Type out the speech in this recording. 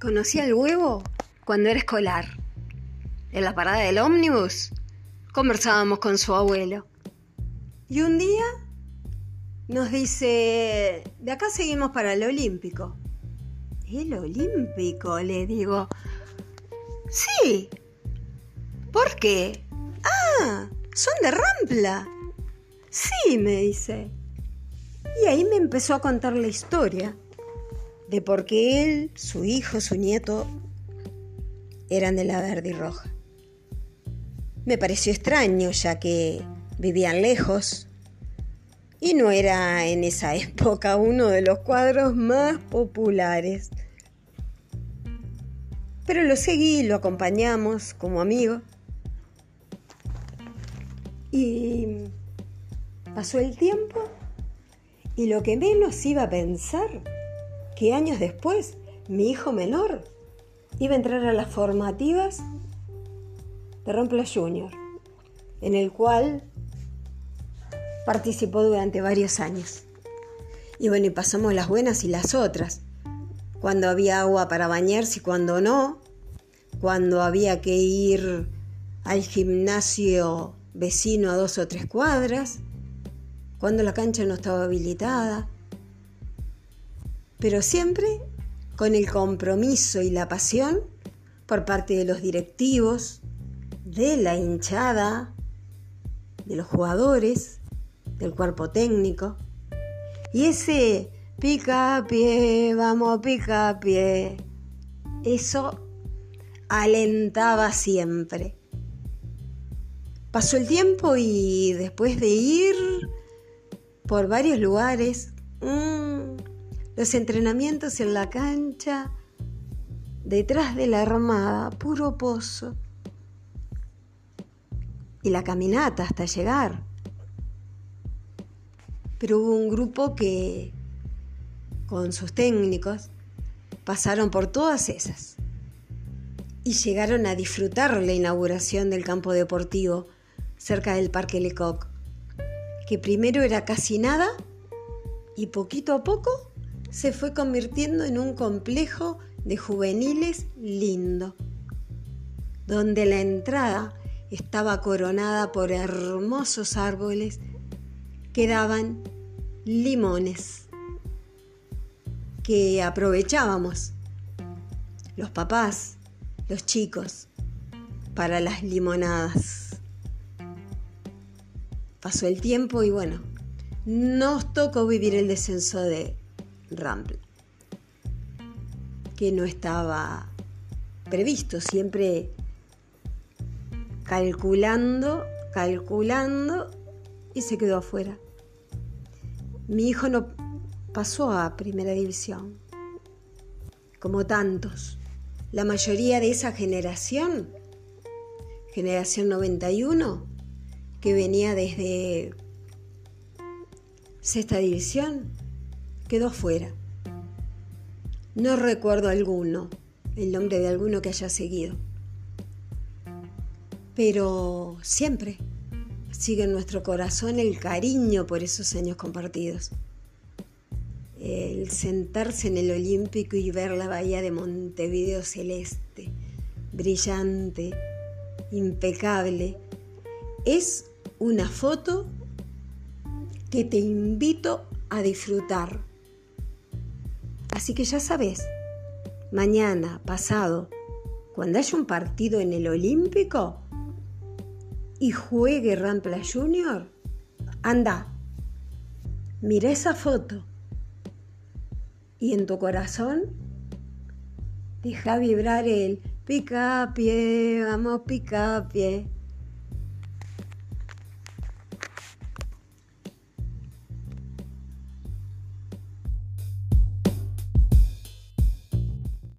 Conocí al huevo cuando era escolar. En la parada del ómnibus conversábamos con su abuelo. Y un día nos dice, de acá seguimos para el Olímpico. ¿El Olímpico? Le digo. Sí. ¿Por qué? Ah, son de Rampla. Sí, me dice. Y ahí me empezó a contar la historia de por qué él, su hijo, su nieto eran de la verde y roja. Me pareció extraño ya que vivían lejos y no era en esa época uno de los cuadros más populares. Pero lo seguí, lo acompañamos como amigo. Y pasó el tiempo y lo que menos iba a pensar, que años después mi hijo menor iba a entrar a las formativas de Rompla Junior, en el cual participó durante varios años. Y bueno, y pasamos las buenas y las otras. Cuando había agua para bañarse y cuando no. Cuando había que ir al gimnasio vecino a dos o tres cuadras. Cuando la cancha no estaba habilitada. Pero siempre con el compromiso y la pasión por parte de los directivos, de la hinchada, de los jugadores del cuerpo técnico. Y ese pica pie, vamos pica pie, eso alentaba siempre. Pasó el tiempo y después de ir por varios lugares, mmm, los entrenamientos en la cancha, detrás de la armada, puro pozo, y la caminata hasta llegar. Pero hubo un grupo que, con sus técnicos, pasaron por todas esas y llegaron a disfrutar la inauguración del campo deportivo cerca del Parque Lecoq, que primero era casi nada y poquito a poco se fue convirtiendo en un complejo de juveniles lindo, donde la entrada estaba coronada por hermosos árboles quedaban limones que aprovechábamos los papás, los chicos, para las limonadas. Pasó el tiempo y bueno, nos tocó vivir el descenso de Rampla, que no estaba previsto, siempre calculando, calculando y se quedó afuera. Mi hijo no pasó a primera división, como tantos. La mayoría de esa generación, generación 91, que venía desde sexta división, quedó fuera. No recuerdo alguno, el nombre de alguno que haya seguido. Pero siempre sigue en nuestro corazón el cariño por esos años compartidos. El sentarse en el Olímpico y ver la bahía de Montevideo celeste, brillante, impecable, es una foto que te invito a disfrutar. Así que ya sabes, mañana, pasado, cuando haya un partido en el Olímpico, y juegue Rampla Junior, anda, mira esa foto y en tu corazón deja vibrar el pica pie, vamos pica pie.